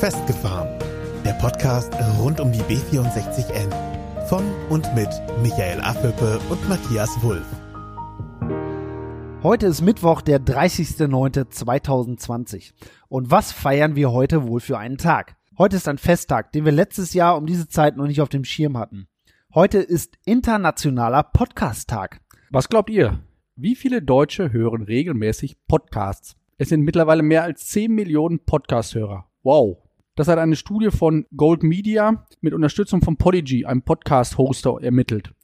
Festgefahren. Der Podcast rund um die B64N. Von und mit Michael Affelpe und Matthias Wulff. Heute ist Mittwoch, der 30.09.2020. Und was feiern wir heute wohl für einen Tag? Heute ist ein Festtag, den wir letztes Jahr um diese Zeit noch nicht auf dem Schirm hatten. Heute ist Internationaler Podcast-Tag. Was glaubt ihr? Wie viele Deutsche hören regelmäßig Podcasts? Es sind mittlerweile mehr als 10 Millionen Podcast-Hörer. Wow. Das hat eine Studie von Gold Media mit Unterstützung von Podigy, einem Podcast-Hoster, ermittelt.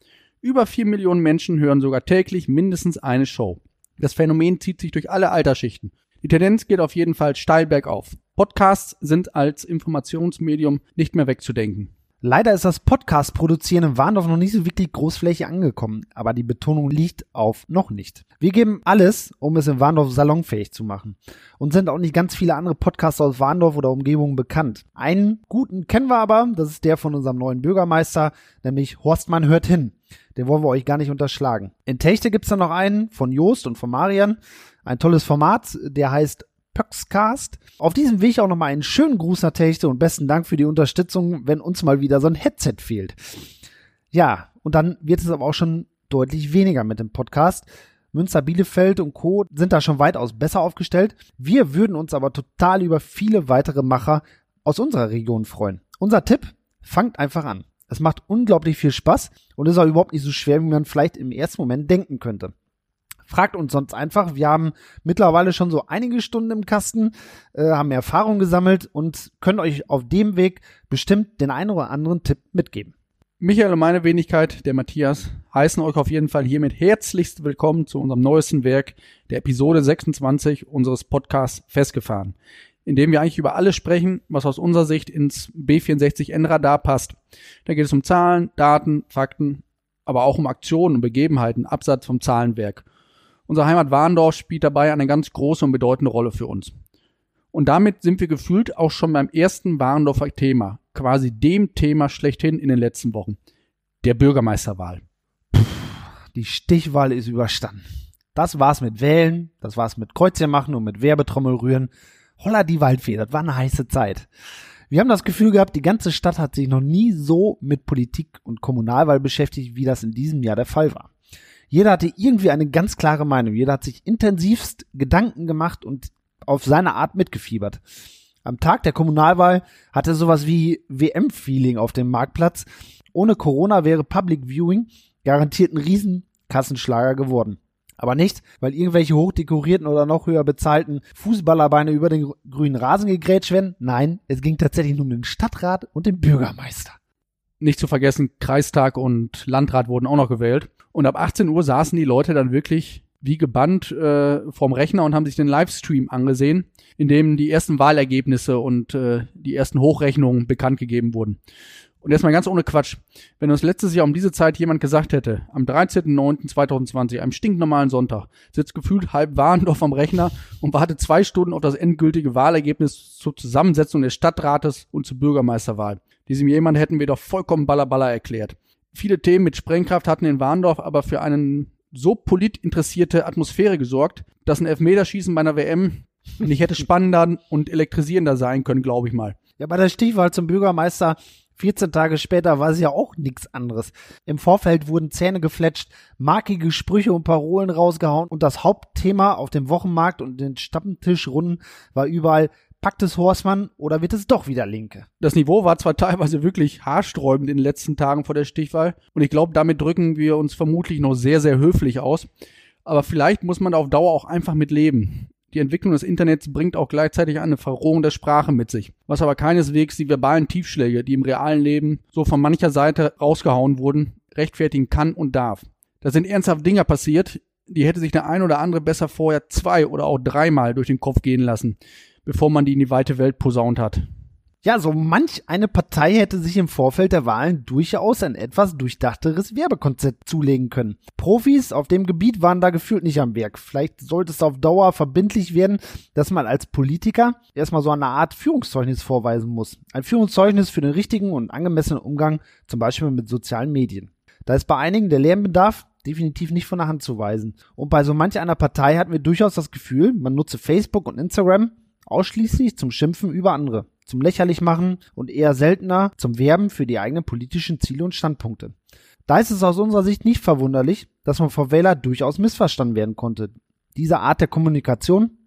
Über 4 Millionen Menschen hören sogar täglich mindestens eine Show. Das Phänomen zieht sich durch alle Altersschichten. Die Tendenz geht auf jeden Fall steil bergauf. Podcasts sind als Informationsmedium nicht mehr wegzudenken. Leider ist das Podcast-Produzieren in Warndorf noch nicht so wirklich großflächig angekommen, aber die Betonung liegt auf noch nicht. Wir geben alles, um es in Warndorf salonfähig zu machen. Und sind auch nicht ganz viele andere Podcasts aus Warndorf oder Umgebung bekannt. Einen guten kennen wir aber, das ist der von unserem neuen Bürgermeister, nämlich Horstmann hört hin. Den wollen wir euch gar nicht unterschlagen. In Techte gibt's dann noch einen von Joost und von Marian. Ein tolles Format, der heißt Pöxcast. Auf diesem Weg auch nochmal einen schönen Gruß nach Techte und besten Dank für die Unterstützung, wenn uns mal wieder so ein Headset fehlt. Ja, und dann wird es aber auch schon deutlich weniger mit dem Podcast. Münster, Bielefeld und Co. sind da schon weitaus besser aufgestellt. Wir würden uns aber total über viele weitere Macher aus unserer Region freuen. Unser Tipp, fangt einfach an. Es macht unglaublich viel Spaß und ist auch überhaupt nicht so schwer, wie man vielleicht im ersten Moment denken könnte. Fragt uns sonst einfach. Wir haben mittlerweile schon so einige Stunden im Kasten, äh, haben Erfahrung gesammelt und können euch auf dem Weg bestimmt den einen oder anderen Tipp mitgeben. Michael und meine Wenigkeit, der Matthias, heißen euch auf jeden Fall hiermit herzlichst willkommen zu unserem neuesten Werk, der Episode 26 unseres Podcasts Festgefahren, in dem wir eigentlich über alles sprechen, was aus unserer Sicht ins B64N-Radar passt. Da geht es um Zahlen, Daten, Fakten, aber auch um Aktionen und Begebenheiten abseits vom Zahlenwerk. Unsere Heimat Warndorf spielt dabei eine ganz große und bedeutende Rolle für uns. Und damit sind wir gefühlt auch schon beim ersten Warndorfer Thema, quasi dem Thema schlechthin in den letzten Wochen, der Bürgermeisterwahl. Die Stichwahl ist überstanden. Das war's mit Wählen, das war's mit Kreuzchen machen und mit Werbetrommel rühren. Holla die Waldfee, das war eine heiße Zeit. Wir haben das Gefühl gehabt, die ganze Stadt hat sich noch nie so mit Politik und Kommunalwahl beschäftigt, wie das in diesem Jahr der Fall war. Jeder hatte irgendwie eine ganz klare Meinung. Jeder hat sich intensivst Gedanken gemacht und auf seine Art mitgefiebert. Am Tag der Kommunalwahl hatte sowas wie WM-Feeling auf dem Marktplatz. Ohne Corona wäre Public Viewing garantiert ein Riesenkassenschlager geworden. Aber nicht, weil irgendwelche hochdekorierten oder noch höher bezahlten Fußballerbeine über den grünen Rasen gegrätscht werden. Nein, es ging tatsächlich nur um den Stadtrat und den Bürgermeister. Nicht zu vergessen, Kreistag und Landrat wurden auch noch gewählt. Und ab 18 Uhr saßen die Leute dann wirklich wie gebannt äh, vorm Rechner und haben sich den Livestream angesehen, in dem die ersten Wahlergebnisse und äh, die ersten Hochrechnungen bekannt gegeben wurden. Und erstmal ganz ohne Quatsch. Wenn uns letztes Jahr um diese Zeit jemand gesagt hätte, am 13.09.2020, einem stinknormalen Sonntag, sitzt gefühlt halb Warendorf am Rechner und wartet zwei Stunden auf das endgültige Wahlergebnis zur Zusammensetzung des Stadtrates und zur Bürgermeisterwahl. Diesem jemand hätten wir doch vollkommen ballerballer erklärt. Viele Themen mit Sprengkraft hatten in Warndorf aber für einen so politinteressierte Atmosphäre gesorgt, dass ein Elfmeterschießen bei einer WM nicht hätte spannender und elektrisierender sein können, glaube ich mal. Ja, bei der Stichwahl zum Bürgermeister 14 Tage später war es ja auch nichts anderes. Im Vorfeld wurden Zähne gefletscht, markige Sprüche und Parolen rausgehauen und das Hauptthema auf dem Wochenmarkt und den Stammtischrunden war überall Packt es Horstmann oder wird es doch wieder Linke? Das Niveau war zwar teilweise wirklich haarsträubend in den letzten Tagen vor der Stichwahl und ich glaube, damit drücken wir uns vermutlich noch sehr, sehr höflich aus. Aber vielleicht muss man auf Dauer auch einfach mit leben. Die Entwicklung des Internets bringt auch gleichzeitig eine Verrohung der Sprache mit sich, was aber keineswegs die verbalen Tiefschläge, die im realen Leben so von mancher Seite rausgehauen wurden, rechtfertigen kann und darf. Da sind ernsthaft Dinge passiert, die hätte sich der ein oder andere besser vorher zwei oder auch dreimal durch den Kopf gehen lassen bevor man die in die weite Welt posaunt hat. Ja, so manch eine Partei hätte sich im Vorfeld der Wahlen durchaus ein etwas durchdachteres Werbekonzept zulegen können. Profis auf dem Gebiet waren da gefühlt nicht am Werk. Vielleicht sollte es auf Dauer verbindlich werden, dass man als Politiker erstmal so eine Art Führungszeugnis vorweisen muss. Ein Führungszeugnis für den richtigen und angemessenen Umgang, zum Beispiel mit sozialen Medien. Da ist bei einigen der Lernbedarf definitiv nicht von der Hand zu weisen. Und bei so manch einer Partei hatten wir durchaus das Gefühl, man nutze Facebook und Instagram ausschließlich zum Schimpfen über andere. zum Lächerlichmachen und eher seltener zum Werben für die eigenen politischen Ziele und Standpunkte. Da ist es aus unserer Sicht nicht verwunderlich, dass man vor Wähler durchaus missverstanden werden konnte. Diese Art der Kommunikation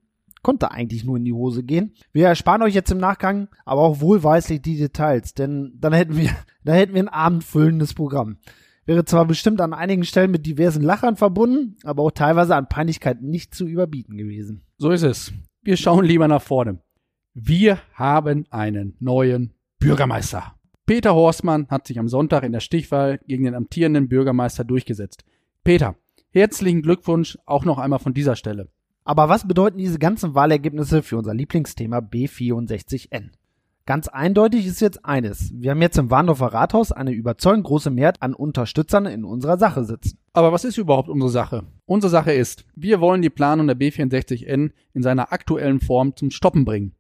konnte eigentlich nur in die Hose gehen. Wir ersparen euch jetzt im Nachgang aber auch wohlweislich die Details, denn dann hätten wir, dann hätten wir ein abendfüllendes Programm. Wäre zwar bestimmt an einigen Stellen mit diversen Lachern verbunden, aber auch teilweise an Peinlichkeit nicht zu überbieten gewesen. So ist es. Wir schauen lieber nach vorne. Wir haben einen neuen Bürgermeister. Peter Horstmann hat sich am Sonntag in der Stichwahl gegen den amtierenden Bürgermeister durchgesetzt. Peter, herzlichen Glückwunsch auch noch einmal von dieser Stelle. Aber was bedeuten diese ganzen Wahlergebnisse für unser Lieblingsthema B64N? Ganz eindeutig ist jetzt eines. Wir haben jetzt im Warndorfer Rathaus eine überzeugend große Mehrheit an Unterstützern in unserer Sache sitzen. Aber was ist überhaupt unsere Sache? Unsere Sache ist, wir wollen die Planung der B64N in seiner aktuellen Form zum Stoppen bringen.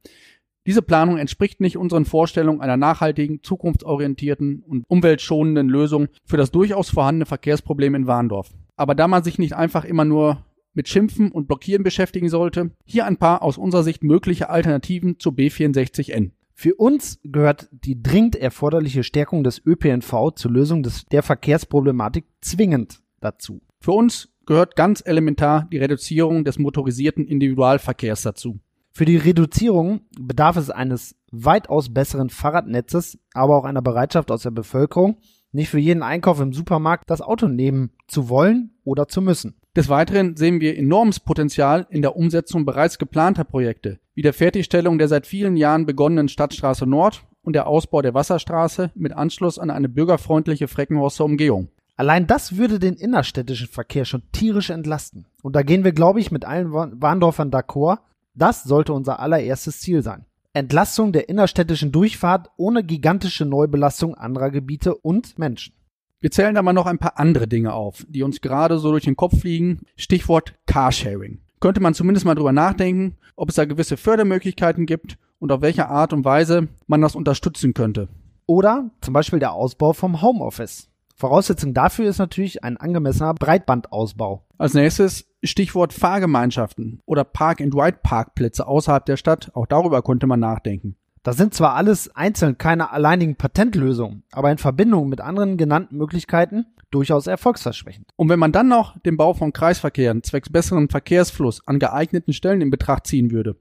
Diese Planung entspricht nicht unseren Vorstellungen einer nachhaltigen, zukunftsorientierten und umweltschonenden Lösung für das durchaus vorhandene Verkehrsproblem in Warndorf. Aber da man sich nicht einfach immer nur mit Schimpfen und Blockieren beschäftigen sollte, hier ein paar aus unserer Sicht mögliche Alternativen zur B64N. Für uns gehört die dringend erforderliche Stärkung des ÖPNV zur Lösung des, der Verkehrsproblematik zwingend dazu. Für uns gehört ganz elementar die Reduzierung des motorisierten Individualverkehrs dazu. Für die Reduzierung bedarf es eines weitaus besseren Fahrradnetzes, aber auch einer Bereitschaft aus der Bevölkerung, nicht für jeden Einkauf im Supermarkt das Auto nehmen zu wollen oder zu müssen. Des Weiteren sehen wir enormes Potenzial in der Umsetzung bereits geplanter Projekte, wie der Fertigstellung der seit vielen Jahren begonnenen Stadtstraße Nord und der Ausbau der Wasserstraße mit Anschluss an eine bürgerfreundliche Freckenhorster Umgehung. Allein das würde den innerstädtischen Verkehr schon tierisch entlasten. Und da gehen wir, glaube ich, mit allen Warndorfern d'accord. Das sollte unser allererstes Ziel sein. Entlastung der innerstädtischen Durchfahrt ohne gigantische Neubelastung anderer Gebiete und Menschen. Wir zählen da mal noch ein paar andere Dinge auf, die uns gerade so durch den Kopf fliegen. Stichwort Carsharing. Könnte man zumindest mal drüber nachdenken, ob es da gewisse Fördermöglichkeiten gibt und auf welche Art und Weise man das unterstützen könnte. Oder zum Beispiel der Ausbau vom Homeoffice. Voraussetzung dafür ist natürlich ein angemessener Breitbandausbau. Als nächstes Stichwort Fahrgemeinschaften oder Park-and-Ride-Parkplätze außerhalb der Stadt. Auch darüber konnte man nachdenken. Das sind zwar alles einzeln keine alleinigen Patentlösungen, aber in Verbindung mit anderen genannten Möglichkeiten durchaus erfolgsversprechend. Und wenn man dann noch den Bau von Kreisverkehren zwecks besseren Verkehrsfluss an geeigneten Stellen in Betracht ziehen würde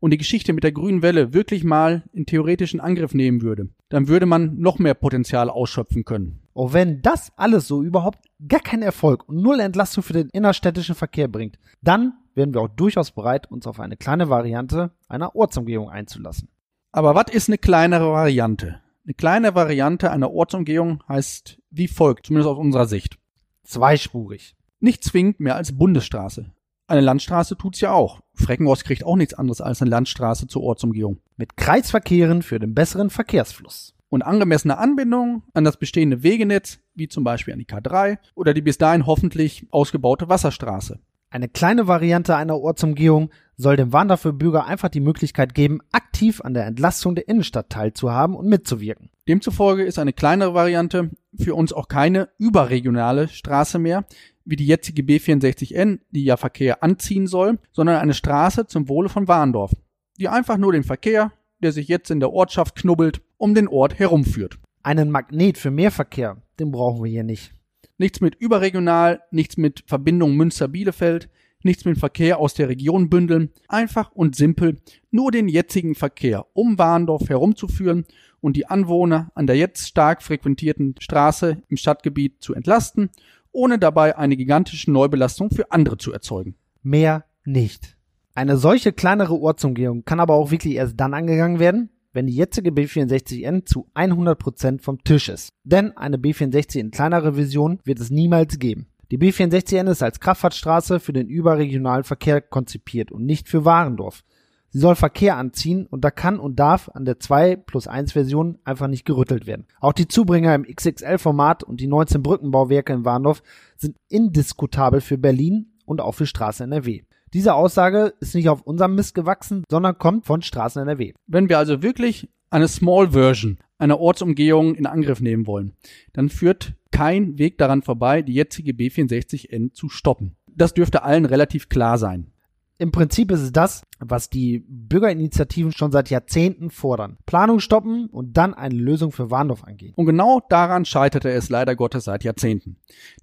und die Geschichte mit der grünen Welle wirklich mal in theoretischen Angriff nehmen würde, dann würde man noch mehr Potenzial ausschöpfen können. Auch wenn das alles so überhaupt gar keinen Erfolg und null Entlastung für den innerstädtischen Verkehr bringt, dann wären wir auch durchaus bereit, uns auf eine kleine Variante einer Ortsumgehung einzulassen. Aber was ist eine kleinere Variante? Eine kleine Variante einer Ortsumgehung heißt wie folgt, zumindest aus unserer Sicht. Zweispurig. Nicht zwingend mehr als Bundesstraße. Eine Landstraße tut's ja auch. Freckenrost kriegt auch nichts anderes als eine Landstraße zur Ortsumgehung. Mit Kreisverkehren für den besseren Verkehrsfluss. Und angemessene Anbindung an das bestehende Wegenetz, wie zum Beispiel an die K3 oder die bis dahin hoffentlich ausgebaute Wasserstraße. Eine kleine Variante einer Ortsumgehung soll dem Wanderverbürger einfach die Möglichkeit geben, aktiv an der Entlastung der Innenstadt teilzuhaben und mitzuwirken. Demzufolge ist eine kleinere Variante für uns auch keine überregionale Straße mehr, wie die jetzige B64N, die ja Verkehr anziehen soll, sondern eine Straße zum Wohle von Warndorf, die einfach nur den Verkehr, der sich jetzt in der Ortschaft knubbelt, um den Ort herumführt. Einen Magnet für mehr Verkehr, den brauchen wir hier nicht. Nichts mit überregional, nichts mit Verbindung Münster-Bielefeld, nichts mit Verkehr aus der Region bündeln. Einfach und simpel nur den jetzigen Verkehr um Warndorf herumzuführen und die Anwohner an der jetzt stark frequentierten Straße im Stadtgebiet zu entlasten, ohne dabei eine gigantische Neubelastung für andere zu erzeugen. Mehr nicht. Eine solche kleinere Ortsumgehung kann aber auch wirklich erst dann angegangen werden, wenn die jetzige B64N zu 100% vom Tisch ist. Denn eine B64 in kleinerer Vision wird es niemals geben. Die B64N ist als Kraftfahrtstraße für den überregionalen Verkehr konzipiert und nicht für Warendorf. Sie soll Verkehr anziehen und da kann und darf an der 2 plus 1 Version einfach nicht gerüttelt werden. Auch die Zubringer im XXL-Format und die 19 Brückenbauwerke in Warndorf sind indiskutabel für Berlin und auch für Straßen NRW. Diese Aussage ist nicht auf unserem Mist gewachsen, sondern kommt von Straßen NRW. Wenn wir also wirklich eine Small Version einer Ortsumgehung in Angriff nehmen wollen, dann führt kein Weg daran vorbei, die jetzige B64N zu stoppen. Das dürfte allen relativ klar sein. Im Prinzip ist es das, was die Bürgerinitiativen schon seit Jahrzehnten fordern. Planung stoppen und dann eine Lösung für Warndorf angehen. Und genau daran scheiterte es leider Gottes seit Jahrzehnten.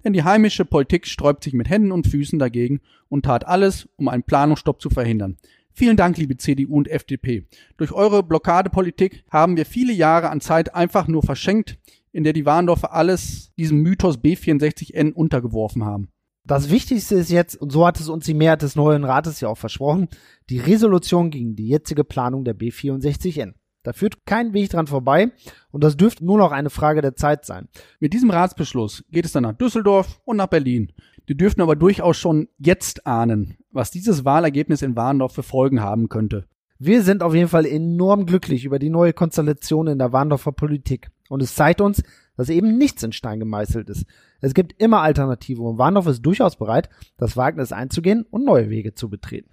Denn die heimische Politik sträubt sich mit Händen und Füßen dagegen und tat alles, um einen Planungsstopp zu verhindern. Vielen Dank, liebe CDU und FDP. Durch eure Blockadepolitik haben wir viele Jahre an Zeit einfach nur verschenkt, in der die Warndorfer alles diesem Mythos B64N untergeworfen haben. Das Wichtigste ist jetzt, und so hat es uns die Mehrheit des neuen Rates ja auch versprochen, die Resolution gegen die jetzige Planung der B64N. Da führt kein Weg dran vorbei und das dürfte nur noch eine Frage der Zeit sein. Mit diesem Ratsbeschluss geht es dann nach Düsseldorf und nach Berlin. Die dürften aber durchaus schon jetzt ahnen, was dieses Wahlergebnis in Warndorf für Folgen haben könnte. Wir sind auf jeden Fall enorm glücklich über die neue Konstellation in der Warndorfer Politik. Und es zeigt uns, dass eben nichts in Stein gemeißelt ist. Es gibt immer Alternativen und Warndorf ist durchaus bereit, das Wagnis einzugehen und neue Wege zu betreten.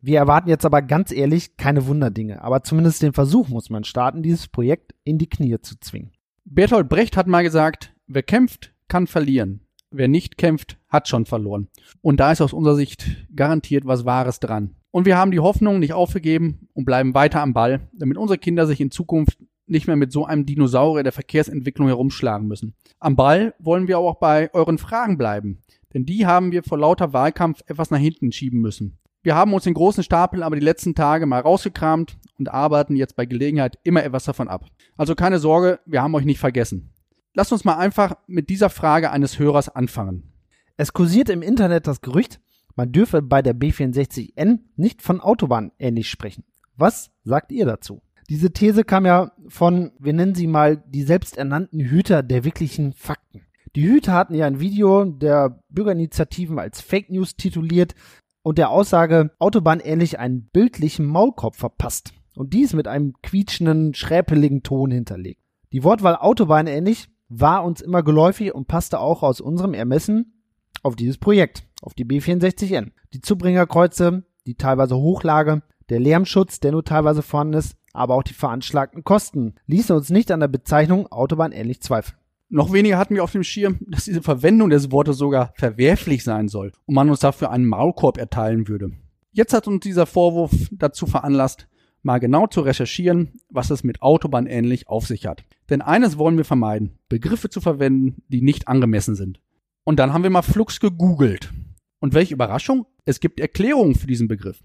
Wir erwarten jetzt aber ganz ehrlich keine Wunderdinge, aber zumindest den Versuch muss man starten, dieses Projekt in die Knie zu zwingen. Bertolt Brecht hat mal gesagt, wer kämpft, kann verlieren. Wer nicht kämpft, hat schon verloren. Und da ist aus unserer Sicht garantiert was Wahres dran. Und wir haben die Hoffnung nicht aufgegeben und bleiben weiter am Ball, damit unsere Kinder sich in Zukunft nicht mehr mit so einem Dinosaurier der Verkehrsentwicklung herumschlagen müssen. Am Ball wollen wir auch bei euren Fragen bleiben, denn die haben wir vor lauter Wahlkampf etwas nach hinten schieben müssen. Wir haben uns den großen Stapel aber die letzten Tage mal rausgekramt und arbeiten jetzt bei Gelegenheit immer etwas davon ab. Also keine Sorge, wir haben euch nicht vergessen. Lasst uns mal einfach mit dieser Frage eines Hörers anfangen. Es kursiert im Internet das Gerücht, man dürfe bei der B64N nicht von Autobahn ähnlich sprechen. Was sagt ihr dazu? Diese These kam ja von, wir nennen sie mal, die selbsternannten Hüter der wirklichen Fakten. Die Hüter hatten ja ein Video der Bürgerinitiativen als Fake News tituliert und der Aussage Autobahn ähnlich einen bildlichen Maulkorb verpasst. Und dies mit einem quietschenden, schräpeligen Ton hinterlegt. Die Wortwahl Autobahn ähnlich war uns immer geläufig und passte auch aus unserem Ermessen auf dieses Projekt, auf die B64N. Die Zubringerkreuze, die teilweise Hochlage, der Lärmschutz, der nur teilweise vorhanden ist, aber auch die veranschlagten Kosten ließen uns nicht an der Bezeichnung Autobahn ähnlich zweifeln. Noch weniger hatten wir auf dem Schirm, dass diese Verwendung des Wortes sogar verwerflich sein soll und man uns dafür einen Maulkorb erteilen würde. Jetzt hat uns dieser Vorwurf dazu veranlasst, mal genau zu recherchieren, was es mit Autobahn ähnlich auf sich hat. Denn eines wollen wir vermeiden, Begriffe zu verwenden, die nicht angemessen sind. Und dann haben wir mal flugs gegoogelt. Und welche Überraschung, es gibt Erklärungen für diesen Begriff.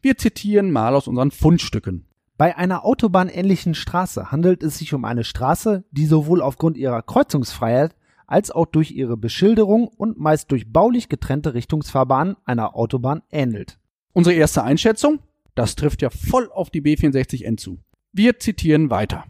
Wir zitieren mal aus unseren Fundstücken. Bei einer autobahnähnlichen Straße handelt es sich um eine Straße, die sowohl aufgrund ihrer Kreuzungsfreiheit als auch durch ihre Beschilderung und meist durch baulich getrennte Richtungsfahrbahnen einer Autobahn ähnelt. Unsere erste Einschätzung? Das trifft ja voll auf die B64N zu. Wir zitieren weiter.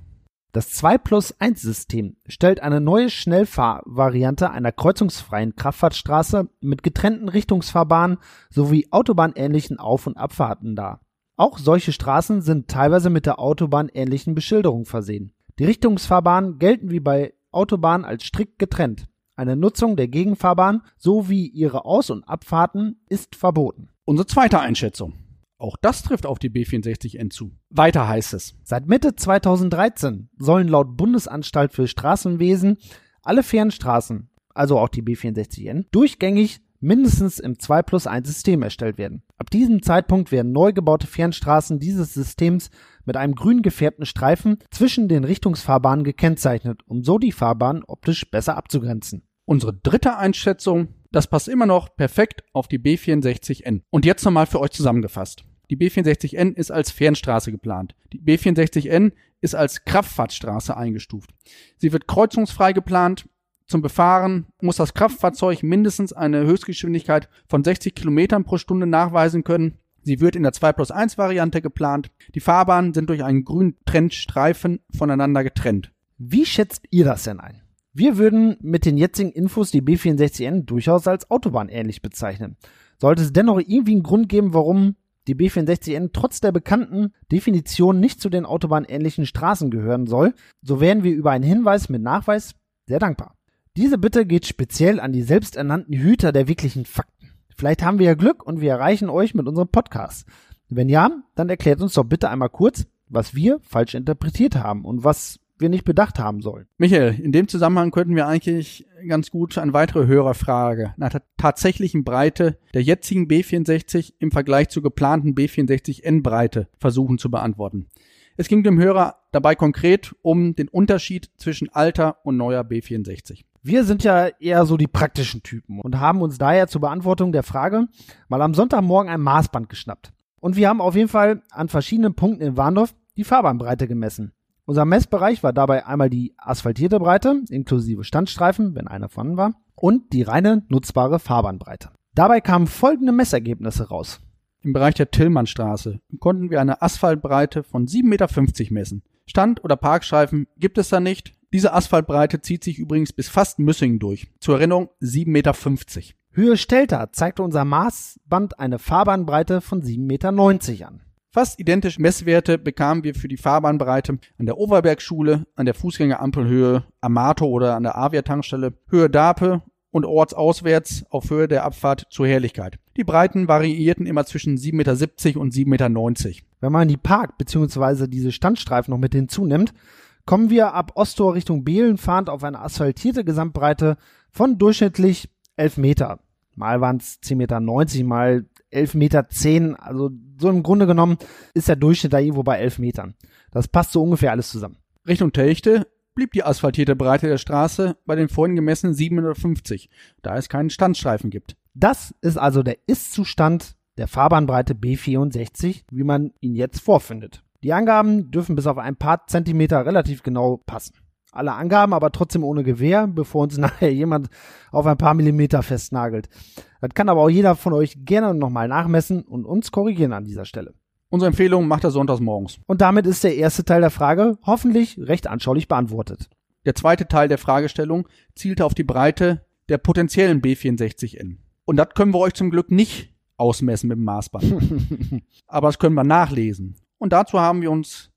Das 2 plus 1 System stellt eine neue Schnellfahrvariante einer kreuzungsfreien Kraftfahrtstraße mit getrennten Richtungsfahrbahnen sowie autobahnähnlichen Auf- und Abfahrten dar. Auch solche Straßen sind teilweise mit der Autobahn ähnlichen Beschilderung versehen. Die Richtungsfahrbahnen gelten wie bei Autobahnen als strikt getrennt. Eine Nutzung der Gegenfahrbahn sowie ihre Aus- und Abfahrten ist verboten. Unsere zweite Einschätzung. Auch das trifft auf die B64N zu. Weiter heißt es. Seit Mitte 2013 sollen laut Bundesanstalt für Straßenwesen alle Fernstraßen, also auch die B64N, durchgängig mindestens im 2 plus 1 System erstellt werden. Ab diesem Zeitpunkt werden neu gebaute Fernstraßen dieses Systems mit einem grün gefärbten Streifen zwischen den Richtungsfahrbahnen gekennzeichnet, um so die Fahrbahn optisch besser abzugrenzen. Unsere dritte Einschätzung, das passt immer noch perfekt auf die B64N. Und jetzt nochmal für euch zusammengefasst. Die B64N ist als Fernstraße geplant. Die B64N ist als Kraftfahrtstraße eingestuft. Sie wird kreuzungsfrei geplant zum Befahren muss das Kraftfahrzeug mindestens eine Höchstgeschwindigkeit von 60 Kilometern pro Stunde nachweisen können. Sie wird in der 2 plus 1 Variante geplant. Die Fahrbahnen sind durch einen grünen Trennstreifen voneinander getrennt. Wie schätzt ihr das denn ein? Wir würden mit den jetzigen Infos die B64N durchaus als Autobahn ähnlich bezeichnen. Sollte es dennoch irgendwie einen Grund geben, warum die B64N trotz der bekannten Definition nicht zu den autobahnähnlichen Straßen gehören soll, so wären wir über einen Hinweis mit Nachweis sehr dankbar. Diese Bitte geht speziell an die selbsternannten Hüter der wirklichen Fakten. Vielleicht haben wir ja Glück und wir erreichen euch mit unserem Podcast. Wenn ja, dann erklärt uns doch bitte einmal kurz, was wir falsch interpretiert haben und was wir nicht bedacht haben sollen. Michael, in dem Zusammenhang könnten wir eigentlich ganz gut eine weitere Hörerfrage nach der tatsächlichen Breite der jetzigen B64 im Vergleich zur geplanten B64N-Breite versuchen zu beantworten. Es ging dem Hörer dabei konkret um den Unterschied zwischen alter und neuer B64. Wir sind ja eher so die praktischen Typen und haben uns daher zur Beantwortung der Frage mal am Sonntagmorgen ein Maßband geschnappt. Und wir haben auf jeden Fall an verschiedenen Punkten in Warndorf die Fahrbahnbreite gemessen. Unser Messbereich war dabei einmal die asphaltierte Breite, inklusive Standstreifen, wenn einer vorhanden war, und die reine nutzbare Fahrbahnbreite. Dabei kamen folgende Messergebnisse raus. Im Bereich der Tillmannstraße konnten wir eine Asphaltbreite von 7,50 Meter messen. Stand- oder Parkstreifen gibt es da nicht. Diese Asphaltbreite zieht sich übrigens bis fast Müssingen durch. Zur Erinnerung 7,50 Meter. Höhe Stelter zeigte unser Maßband eine Fahrbahnbreite von 7,90 Meter an. Fast identische Messwerte bekamen wir für die Fahrbahnbreite an der Overbergschule, an der Fußgängerampelhöhe Amato oder an der Avia-Tankstelle, Höhe Dape und ortsauswärts auf Höhe der Abfahrt zur Herrlichkeit. Die Breiten variierten immer zwischen 7,70 Meter und 7,90 Meter. Wenn man die Park- bzw. diese Standstreifen noch mit hinzunimmt, kommen wir ab Ostor Richtung Behlen fahrend auf eine asphaltierte Gesamtbreite von durchschnittlich 11 Meter. Mal waren es 10,90 Meter, mal 11,10 Meter. Also so im Grunde genommen ist der Durchschnitt da irgendwo bei 11 Metern. Das passt so ungefähr alles zusammen. Richtung Telchte blieb die asphaltierte Breite der Straße bei den vorhin gemessenen 750, da es keinen Standstreifen gibt. Das ist also der Ist-Zustand der Fahrbahnbreite B64, wie man ihn jetzt vorfindet. Die Angaben dürfen bis auf ein paar Zentimeter relativ genau passen. Alle Angaben aber trotzdem ohne Gewehr, bevor uns nachher jemand auf ein paar Millimeter festnagelt. Das kann aber auch jeder von euch gerne nochmal nachmessen und uns korrigieren an dieser Stelle. Unsere Empfehlung macht er sonntags morgens. Und damit ist der erste Teil der Frage hoffentlich recht anschaulich beantwortet. Der zweite Teil der Fragestellung zielte auf die Breite der potenziellen B64N. Und das können wir euch zum Glück nicht ausmessen mit dem Maßband. aber das können wir nachlesen. Und dazu haben wir uns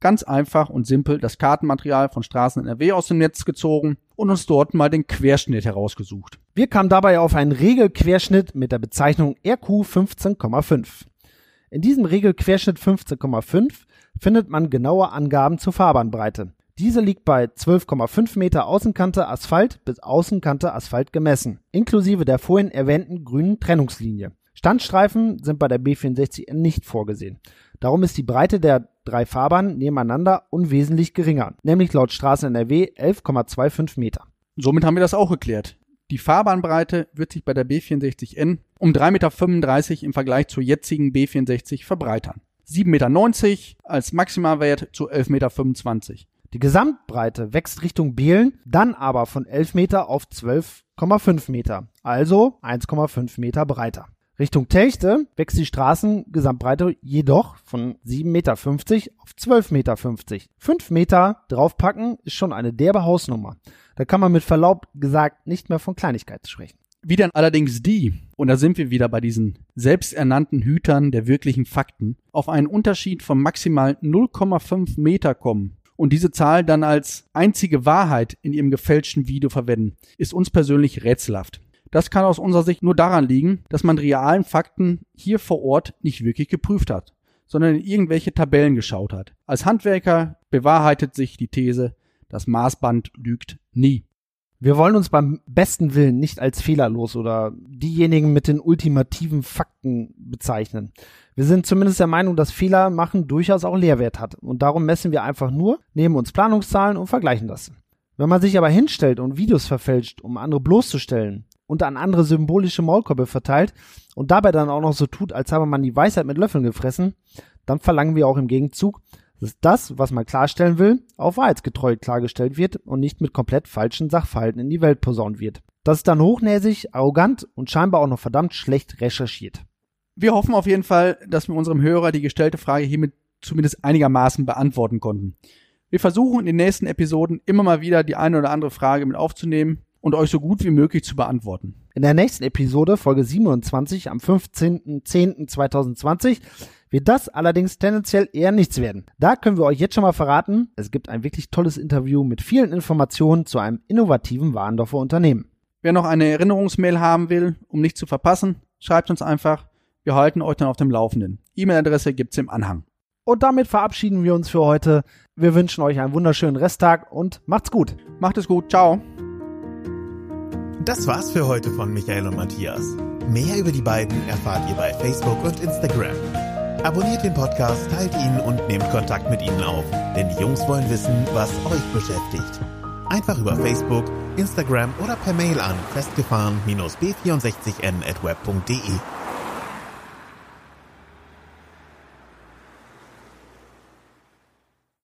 ganz einfach und simpel das Kartenmaterial von Straßen NRW aus dem Netz gezogen und uns dort mal den Querschnitt herausgesucht. Wir kamen dabei auf einen Regelquerschnitt mit der Bezeichnung RQ 15,5. In diesem Regelquerschnitt 15,5 findet man genaue Angaben zur Fahrbahnbreite. Diese liegt bei 12,5 Meter Außenkante Asphalt bis Außenkante Asphalt gemessen, inklusive der vorhin erwähnten grünen Trennungslinie. Standstreifen sind bei der B64N nicht vorgesehen. Darum ist die Breite der drei Fahrbahnen nebeneinander unwesentlich geringer, nämlich laut Straßen NRW 11,25 Meter. Somit haben wir das auch geklärt. Die Fahrbahnbreite wird sich bei der B64N um 3,35 Meter im Vergleich zur jetzigen B64 verbreitern. 7,90 Meter als Maximalwert zu 11,25 Meter. Die Gesamtbreite wächst Richtung Behlen, dann aber von 11 Meter auf 12,5 Meter, also 1,5 Meter breiter. Richtung Telchte wächst die Straßengesamtbreite jedoch von 7,50 Meter auf 12,50 Meter. 5 Meter draufpacken ist schon eine derbe Hausnummer. Da kann man mit Verlaub gesagt nicht mehr von Kleinigkeit sprechen. Wie dann allerdings die, und da sind wir wieder bei diesen selbsternannten Hütern der wirklichen Fakten, auf einen Unterschied von maximal 0,5 Meter kommen und diese Zahl dann als einzige Wahrheit in ihrem gefälschten Video verwenden, ist uns persönlich rätselhaft. Das kann aus unserer Sicht nur daran liegen, dass man realen Fakten hier vor Ort nicht wirklich geprüft hat, sondern in irgendwelche Tabellen geschaut hat. Als Handwerker bewahrheitet sich die These, das Maßband lügt nie. Wir wollen uns beim besten Willen nicht als fehlerlos oder diejenigen mit den ultimativen Fakten bezeichnen. Wir sind zumindest der Meinung, dass Fehler machen durchaus auch Lehrwert hat. Und darum messen wir einfach nur, nehmen uns Planungszahlen und vergleichen das. Wenn man sich aber hinstellt und Videos verfälscht, um andere bloßzustellen, und an andere symbolische Maulkorbe verteilt und dabei dann auch noch so tut, als habe man die Weisheit mit Löffeln gefressen, dann verlangen wir auch im Gegenzug, dass das, was man klarstellen will, auch wahrheitsgetreu klargestellt wird und nicht mit komplett falschen Sachverhalten in die Welt posaunt wird. Das ist dann hochnäsig, arrogant und scheinbar auch noch verdammt schlecht recherchiert. Wir hoffen auf jeden Fall, dass wir unserem Hörer die gestellte Frage hiermit zumindest einigermaßen beantworten konnten. Wir versuchen in den nächsten Episoden immer mal wieder die eine oder andere Frage mit aufzunehmen und euch so gut wie möglich zu beantworten. In der nächsten Episode, Folge 27, am 15.10.2020, wird das allerdings tendenziell eher nichts werden. Da können wir euch jetzt schon mal verraten, es gibt ein wirklich tolles Interview mit vielen Informationen zu einem innovativen Warendorfer Unternehmen. Wer noch eine Erinnerungsmail haben will, um nichts zu verpassen, schreibt uns einfach. Wir halten euch dann auf dem Laufenden. E-Mail-Adresse gibt's im Anhang. Und damit verabschieden wir uns für heute. Wir wünschen euch einen wunderschönen Resttag und macht's gut. Macht es gut. Ciao. Das war's für heute von Michael und Matthias. Mehr über die beiden erfahrt ihr bei Facebook und Instagram. Abonniert den Podcast, teilt ihn und nehmt Kontakt mit ihnen auf, denn die Jungs wollen wissen, was euch beschäftigt. Einfach über Facebook, Instagram oder per Mail an festgefahren-b64n at web.de.